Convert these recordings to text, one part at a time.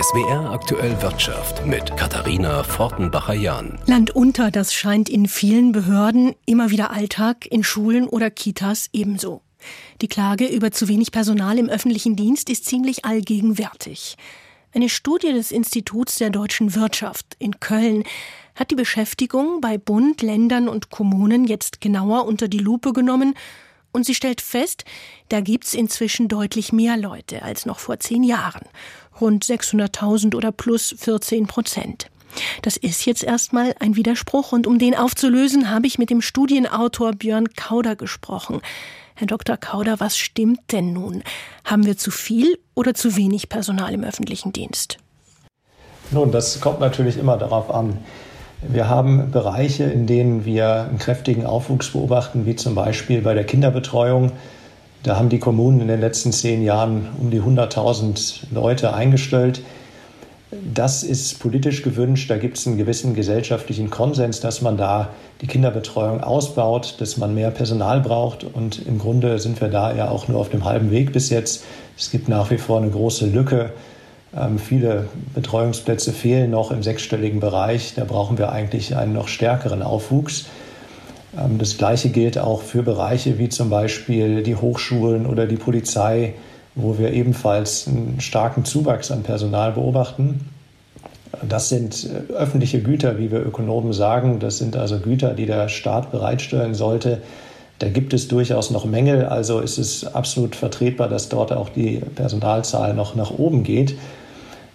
SWR aktuell Wirtschaft mit Katharina Fortenbacher-Jahn. Land unter, das scheint in vielen Behörden immer wieder Alltag, in Schulen oder Kitas ebenso. Die Klage über zu wenig Personal im öffentlichen Dienst ist ziemlich allgegenwärtig. Eine Studie des Instituts der deutschen Wirtschaft in Köln hat die Beschäftigung bei Bund, Ländern und Kommunen jetzt genauer unter die Lupe genommen und sie stellt fest, da gibt's inzwischen deutlich mehr Leute als noch vor zehn Jahren. Rund 600.000 oder plus 14 Prozent. Das ist jetzt erstmal ein Widerspruch und um den aufzulösen, habe ich mit dem Studienautor Björn Kauder gesprochen. Herr Dr. Kauder, was stimmt denn nun? Haben wir zu viel oder zu wenig Personal im öffentlichen Dienst? Nun, das kommt natürlich immer darauf an. Wir haben Bereiche, in denen wir einen kräftigen Aufwuchs beobachten, wie zum Beispiel bei der Kinderbetreuung. Da haben die Kommunen in den letzten zehn Jahren um die 100.000 Leute eingestellt. Das ist politisch gewünscht. Da gibt es einen gewissen gesellschaftlichen Konsens, dass man da die Kinderbetreuung ausbaut, dass man mehr Personal braucht. Und im Grunde sind wir da ja auch nur auf dem halben Weg bis jetzt. Es gibt nach wie vor eine große Lücke viele Betreuungsplätze fehlen noch im sechsstelligen Bereich. Da brauchen wir eigentlich einen noch stärkeren Aufwuchs. Ähm, das Gleiche gilt auch für Bereiche wie zum Beispiel die Hochschulen oder die Polizei, wo wir ebenfalls einen starken Zuwachs an Personal beobachten. Das sind äh, öffentliche Güter, wie wir Ökonomen sagen. Das sind also Güter, die der Staat bereitstellen sollte. Da gibt es durchaus noch Mängel. Also ist es absolut vertretbar, dass dort auch die Personalzahl noch nach oben geht.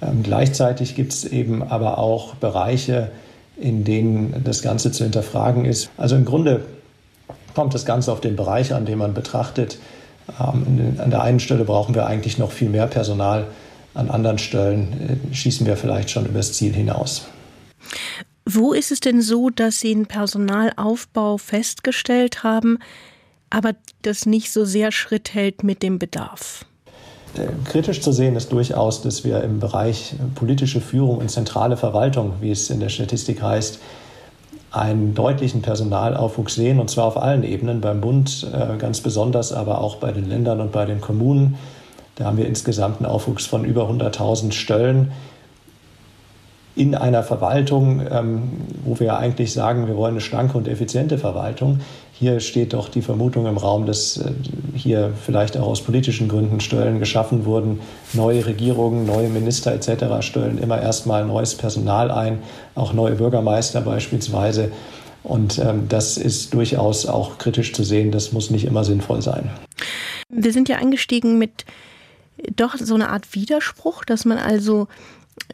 Ähm, gleichzeitig gibt es eben aber auch Bereiche, in denen das Ganze zu hinterfragen ist. Also im Grunde kommt das Ganze auf den Bereich an, den man betrachtet. Ähm, an der einen Stelle brauchen wir eigentlich noch viel mehr Personal, an anderen Stellen äh, schießen wir vielleicht schon übers Ziel hinaus. Wo ist es denn so, dass Sie einen Personalaufbau festgestellt haben, aber das nicht so sehr Schritt hält mit dem Bedarf? Kritisch zu sehen ist durchaus, dass wir im Bereich politische Führung und zentrale Verwaltung, wie es in der Statistik heißt, einen deutlichen Personalaufwuchs sehen, und zwar auf allen Ebenen, beim Bund äh, ganz besonders, aber auch bei den Ländern und bei den Kommunen. Da haben wir insgesamt einen Aufwuchs von über 100.000 Stellen in einer Verwaltung, ähm, wo wir eigentlich sagen, wir wollen eine schlanke und effiziente Verwaltung. Hier steht doch die Vermutung im Raum, dass äh, hier vielleicht auch aus politischen Gründen Stellen geschaffen wurden. Neue Regierungen, neue Minister etc. stellen immer erstmal neues Personal ein, auch neue Bürgermeister beispielsweise. Und ähm, das ist durchaus auch kritisch zu sehen. Das muss nicht immer sinnvoll sein. Wir sind ja eingestiegen mit doch so eine Art Widerspruch, dass man also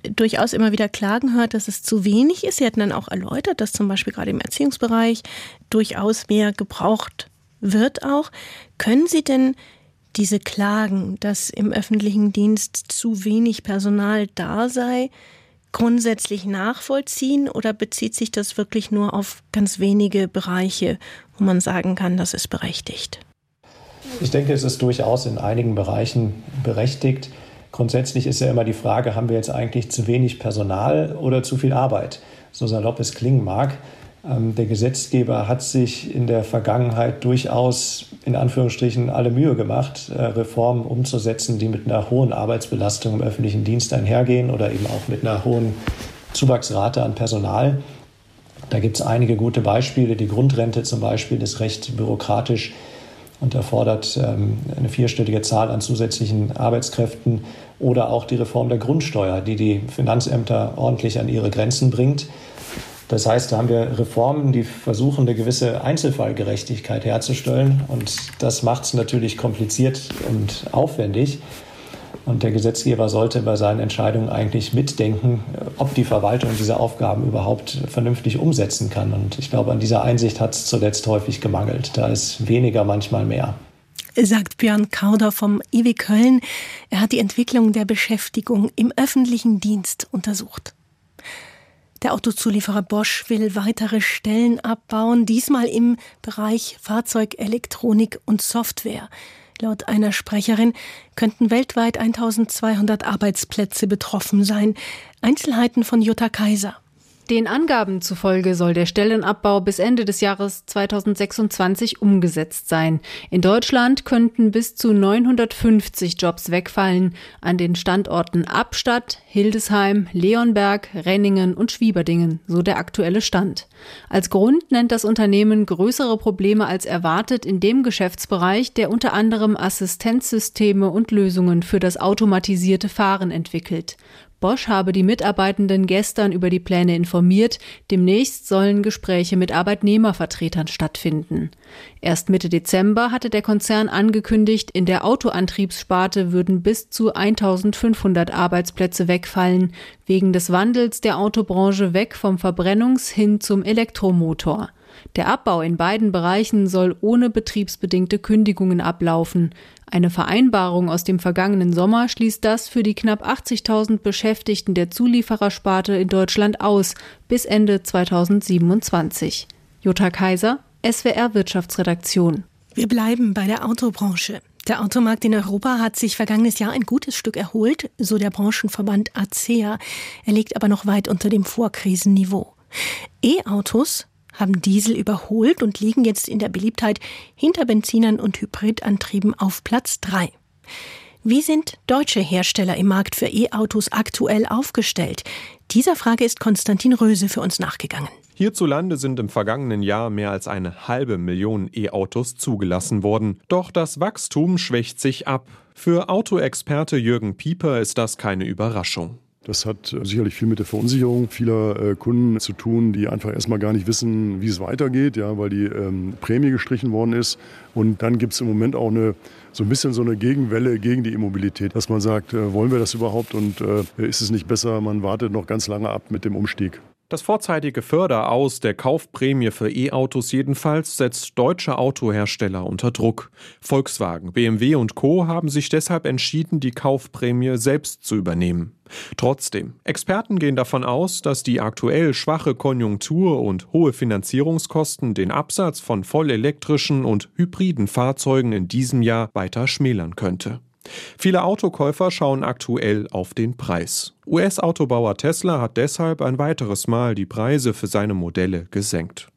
durchaus immer wieder Klagen hört, dass es zu wenig ist. Sie hatten dann auch erläutert, dass zum Beispiel gerade im Erziehungsbereich durchaus mehr gebraucht wird auch. Können Sie denn diese Klagen, dass im öffentlichen Dienst zu wenig Personal da sei, grundsätzlich nachvollziehen oder bezieht sich das wirklich nur auf ganz wenige Bereiche, wo man sagen kann, das ist berechtigt? Ich denke, es ist durchaus in einigen Bereichen berechtigt. Grundsätzlich ist ja immer die Frage, haben wir jetzt eigentlich zu wenig Personal oder zu viel Arbeit? So salopp es klingen mag. Ähm, der Gesetzgeber hat sich in der Vergangenheit durchaus in Anführungsstrichen alle Mühe gemacht, äh, Reformen umzusetzen, die mit einer hohen Arbeitsbelastung im öffentlichen Dienst einhergehen oder eben auch mit einer hohen Zuwachsrate an Personal. Da gibt es einige gute Beispiele. Die Grundrente zum Beispiel ist recht bürokratisch und erfordert ähm, eine vierstellige Zahl an zusätzlichen Arbeitskräften oder auch die Reform der Grundsteuer, die die Finanzämter ordentlich an ihre Grenzen bringt. Das heißt, da haben wir Reformen, die versuchen, eine gewisse Einzelfallgerechtigkeit herzustellen. Und das macht es natürlich kompliziert und aufwendig. Und der Gesetzgeber sollte bei seinen Entscheidungen eigentlich mitdenken, ob die Verwaltung diese Aufgaben überhaupt vernünftig umsetzen kann. Und ich glaube, an dieser Einsicht hat es zuletzt häufig gemangelt. Da ist weniger manchmal mehr. Sagt Björn Kauder vom IW Köln. Er hat die Entwicklung der Beschäftigung im öffentlichen Dienst untersucht. Der Autozulieferer Bosch will weitere Stellen abbauen, diesmal im Bereich Fahrzeugelektronik und Software. Laut einer Sprecherin könnten weltweit 1200 Arbeitsplätze betroffen sein. Einzelheiten von Jutta Kaiser. Den Angaben zufolge soll der Stellenabbau bis Ende des Jahres 2026 umgesetzt sein. In Deutschland könnten bis zu 950 Jobs wegfallen an den Standorten Abstadt, Hildesheim, Leonberg, Renningen und Schwieberdingen, so der aktuelle Stand. Als Grund nennt das Unternehmen größere Probleme als erwartet in dem Geschäftsbereich, der unter anderem Assistenzsysteme und Lösungen für das automatisierte Fahren entwickelt. Bosch habe die Mitarbeitenden gestern über die Pläne informiert. Demnächst sollen Gespräche mit Arbeitnehmervertretern stattfinden. Erst Mitte Dezember hatte der Konzern angekündigt, in der Autoantriebssparte würden bis zu 1500 Arbeitsplätze wegfallen, wegen des Wandels der Autobranche weg vom Verbrennungs- hin zum Elektromotor. Der Abbau in beiden Bereichen soll ohne betriebsbedingte Kündigungen ablaufen. Eine Vereinbarung aus dem vergangenen Sommer schließt das für die knapp 80.000 Beschäftigten der Zulieferersparte in Deutschland aus bis Ende 2027. Jutta Kaiser, SWR Wirtschaftsredaktion. Wir bleiben bei der Autobranche. Der Automarkt in Europa hat sich vergangenes Jahr ein gutes Stück erholt, so der Branchenverband ACEA. Er liegt aber noch weit unter dem Vorkrisenniveau. E-Autos haben Diesel überholt und liegen jetzt in der Beliebtheit hinter Benzinern und Hybridantrieben auf Platz 3. Wie sind deutsche Hersteller im Markt für E-Autos aktuell aufgestellt? Dieser Frage ist Konstantin Röse für uns nachgegangen. Hierzulande sind im vergangenen Jahr mehr als eine halbe Million E-Autos zugelassen worden. Doch das Wachstum schwächt sich ab. Für Autoexperte Jürgen Pieper ist das keine Überraschung. Das hat äh, sicherlich viel mit der Verunsicherung vieler äh, Kunden zu tun, die einfach erstmal gar nicht wissen, wie es weitergeht, ja, weil die ähm, Prämie gestrichen worden ist. Und dann gibt es im Moment auch eine, so ein bisschen so eine Gegenwelle gegen die Immobilität, dass man sagt, äh, wollen wir das überhaupt und äh, ist es nicht besser, man wartet noch ganz lange ab mit dem Umstieg. Das vorzeitige Förderaus der Kaufprämie für E-Autos jedenfalls setzt deutsche Autohersteller unter Druck. Volkswagen, BMW und Co. haben sich deshalb entschieden, die Kaufprämie selbst zu übernehmen. Trotzdem, Experten gehen davon aus, dass die aktuell schwache Konjunktur und hohe Finanzierungskosten den Absatz von vollelektrischen und hybriden Fahrzeugen in diesem Jahr weiter schmälern könnte. Viele Autokäufer schauen aktuell auf den Preis. US-Autobauer Tesla hat deshalb ein weiteres Mal die Preise für seine Modelle gesenkt.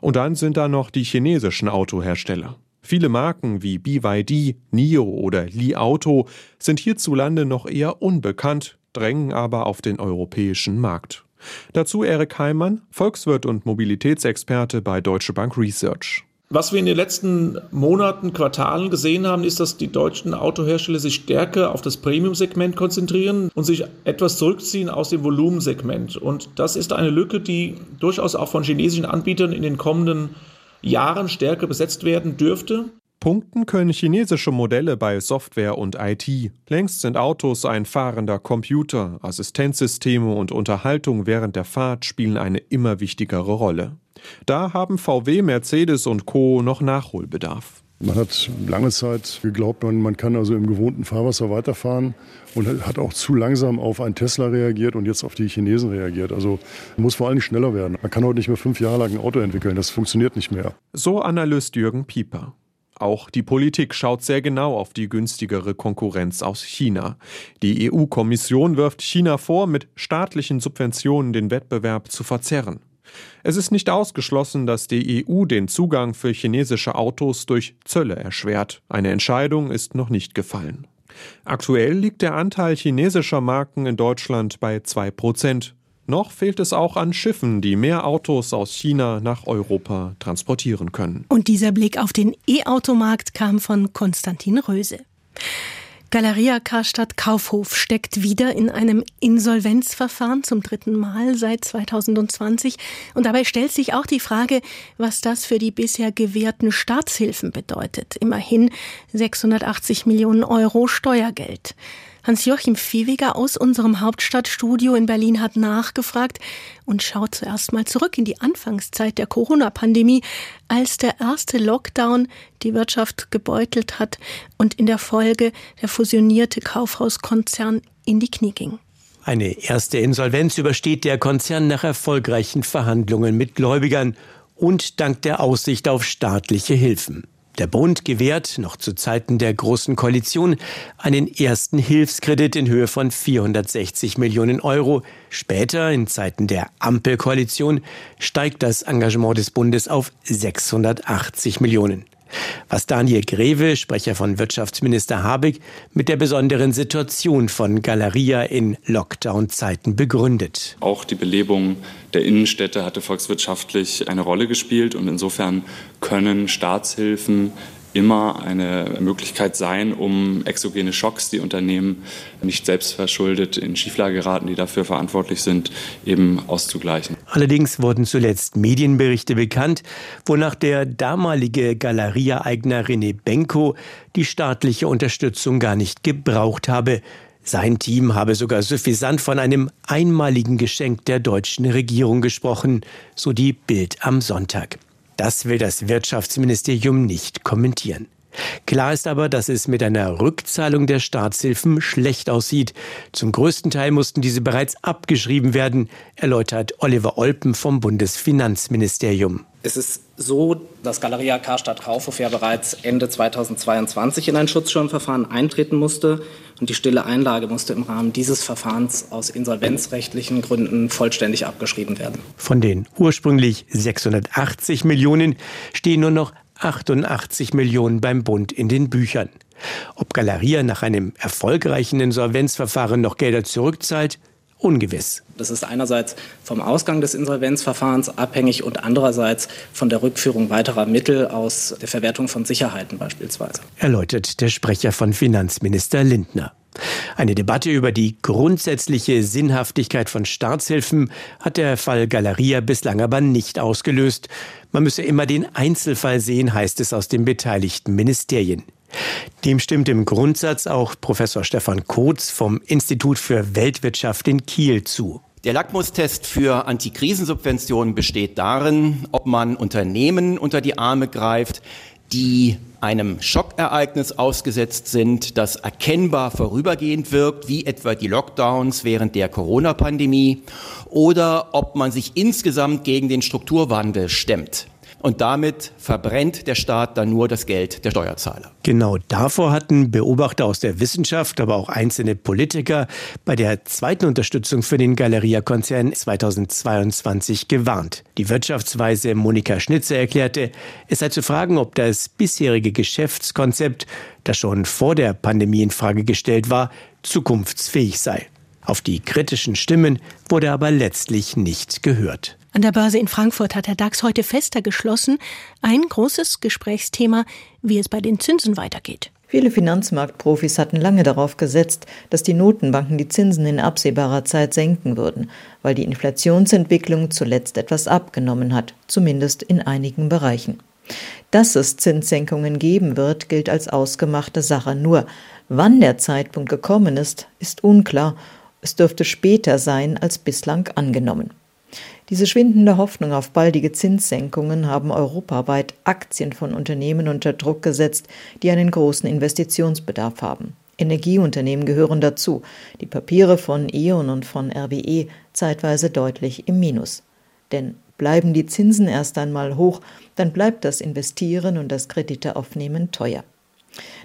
Und dann sind da noch die chinesischen Autohersteller. Viele Marken wie BYD, NIO oder Li Auto sind hierzulande noch eher unbekannt, drängen aber auf den europäischen Markt. Dazu Erik Heimann, Volkswirt und Mobilitätsexperte bei Deutsche Bank Research. Was wir in den letzten Monaten, Quartalen gesehen haben, ist, dass die deutschen Autohersteller sich stärker auf das Premium-Segment konzentrieren und sich etwas zurückziehen aus dem Volumensegment. Und das ist eine Lücke, die durchaus auch von chinesischen Anbietern in den kommenden Jahren stärker besetzt werden dürfte. Punkten können chinesische Modelle bei Software und IT. Längst sind Autos ein fahrender Computer, Assistenzsysteme und Unterhaltung während der Fahrt spielen eine immer wichtigere Rolle. Da haben VW, Mercedes und Co. noch Nachholbedarf. Man hat lange Zeit geglaubt, man, man kann also im gewohnten Fahrwasser weiterfahren und hat auch zu langsam auf einen Tesla reagiert und jetzt auf die Chinesen reagiert. Also muss vor allem schneller werden. Man kann heute nicht mehr fünf Jahre lang ein Auto entwickeln. Das funktioniert nicht mehr. So Analyst Jürgen Pieper. Auch die Politik schaut sehr genau auf die günstigere Konkurrenz aus China. Die EU-Kommission wirft China vor, mit staatlichen Subventionen den Wettbewerb zu verzerren. Es ist nicht ausgeschlossen, dass die EU den Zugang für chinesische Autos durch Zölle erschwert. Eine Entscheidung ist noch nicht gefallen. Aktuell liegt der Anteil chinesischer Marken in Deutschland bei 2 Prozent. Noch fehlt es auch an Schiffen, die mehr Autos aus China nach Europa transportieren können. Und dieser Blick auf den E-Automarkt kam von Konstantin Röse. Galeria Karstadt Kaufhof steckt wieder in einem Insolvenzverfahren zum dritten Mal seit 2020. Und dabei stellt sich auch die Frage, was das für die bisher gewährten Staatshilfen bedeutet. Immerhin 680 Millionen Euro Steuergeld. Hans-Joachim Viehweger aus unserem Hauptstadtstudio in Berlin hat nachgefragt und schaut zuerst mal zurück in die Anfangszeit der Corona-Pandemie, als der erste Lockdown die Wirtschaft gebeutelt hat und in der Folge der fusionierte Kaufhauskonzern in die Knie ging. Eine erste Insolvenz übersteht der Konzern nach erfolgreichen Verhandlungen mit Gläubigern und dank der Aussicht auf staatliche Hilfen. Der Bund gewährt, noch zu Zeiten der Großen Koalition, einen ersten Hilfskredit in Höhe von 460 Millionen Euro. Später, in Zeiten der Ampelkoalition, steigt das Engagement des Bundes auf 680 Millionen. Was Daniel Greve, Sprecher von Wirtschaftsminister Habeck, mit der besonderen Situation von Galeria in Lockdown-Zeiten begründet. Auch die Belebung der Innenstädte hatte volkswirtschaftlich eine Rolle gespielt und insofern können Staatshilfen immer eine Möglichkeit sein, um exogene Schocks, die Unternehmen nicht selbstverschuldet in Schieflage geraten, die dafür verantwortlich sind, eben auszugleichen. Allerdings wurden zuletzt Medienberichte bekannt, wonach der damalige Galeria-Eigner René Benko die staatliche Unterstützung gar nicht gebraucht habe. Sein Team habe sogar suffisant von einem einmaligen Geschenk der deutschen Regierung gesprochen, so die Bild am Sonntag. Das will das Wirtschaftsministerium nicht kommentieren. Klar ist aber, dass es mit einer Rückzahlung der Staatshilfen schlecht aussieht. Zum größten Teil mussten diese bereits abgeschrieben werden, erläutert Oliver Olpen vom Bundesfinanzministerium. Es ist so, dass Galeria Karstadt Kaufhof ja bereits Ende 2022 in ein Schutzschirmverfahren eintreten musste und die stille Einlage musste im Rahmen dieses Verfahrens aus insolvenzrechtlichen Gründen vollständig abgeschrieben werden. Von den ursprünglich 680 Millionen stehen nur noch 88 Millionen beim Bund in den Büchern. Ob Galeria nach einem erfolgreichen Insolvenzverfahren noch Gelder zurückzahlt, ungewiss. Das ist einerseits vom Ausgang des Insolvenzverfahrens abhängig und andererseits von der Rückführung weiterer Mittel aus der Verwertung von Sicherheiten beispielsweise. Erläutert der Sprecher von Finanzminister Lindner. Eine Debatte über die grundsätzliche Sinnhaftigkeit von Staatshilfen hat der Fall Galeria bislang aber nicht ausgelöst. Man müsse immer den Einzelfall sehen, heißt es aus den beteiligten Ministerien. Dem stimmt im Grundsatz auch Professor Stefan Kotz vom Institut für Weltwirtschaft in Kiel zu. Der Lackmustest für Antikrisensubventionen besteht darin, ob man Unternehmen unter die Arme greift, die einem Schockereignis ausgesetzt sind, das erkennbar vorübergehend wirkt, wie etwa die Lockdowns während der Corona-Pandemie, oder ob man sich insgesamt gegen den Strukturwandel stemmt. Und damit verbrennt der Staat dann nur das Geld der Steuerzahler. Genau davor hatten Beobachter aus der Wissenschaft, aber auch einzelne Politiker bei der zweiten Unterstützung für den Galeria-Konzern 2022 gewarnt. Die Wirtschaftsweise Monika Schnitzer erklärte, es sei zu fragen, ob das bisherige Geschäftskonzept, das schon vor der Pandemie in Frage gestellt war, zukunftsfähig sei. Auf die kritischen Stimmen wurde aber letztlich nicht gehört. An der Börse in Frankfurt hat der DAX heute fester geschlossen. Ein großes Gesprächsthema, wie es bei den Zinsen weitergeht. Viele Finanzmarktprofis hatten lange darauf gesetzt, dass die Notenbanken die Zinsen in absehbarer Zeit senken würden, weil die Inflationsentwicklung zuletzt etwas abgenommen hat, zumindest in einigen Bereichen. Dass es Zinssenkungen geben wird, gilt als ausgemachte Sache. Nur wann der Zeitpunkt gekommen ist, ist unklar. Es dürfte später sein als bislang angenommen. Diese schwindende Hoffnung auf baldige Zinssenkungen haben europaweit Aktien von Unternehmen unter Druck gesetzt, die einen großen Investitionsbedarf haben. Energieunternehmen gehören dazu, die Papiere von E.ON und von RWE zeitweise deutlich im Minus. Denn bleiben die Zinsen erst einmal hoch, dann bleibt das Investieren und das Kredite aufnehmen teuer.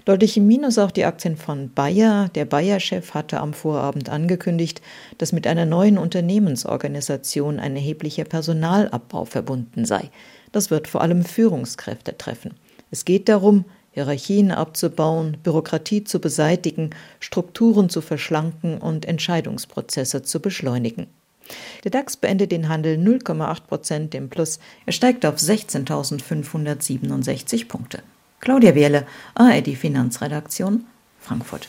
Deutlich im Minus auch die Aktien von Bayer. Der Bayer-Chef hatte am Vorabend angekündigt, dass mit einer neuen Unternehmensorganisation ein erheblicher Personalabbau verbunden sei. Das wird vor allem Führungskräfte treffen. Es geht darum, Hierarchien abzubauen, Bürokratie zu beseitigen, Strukturen zu verschlanken und Entscheidungsprozesse zu beschleunigen. Der DAX beendet den Handel 0,8 Prozent im Plus. Er steigt auf 16.567 Punkte. Claudia Wehrle, ARD Finanzredaktion, Frankfurt.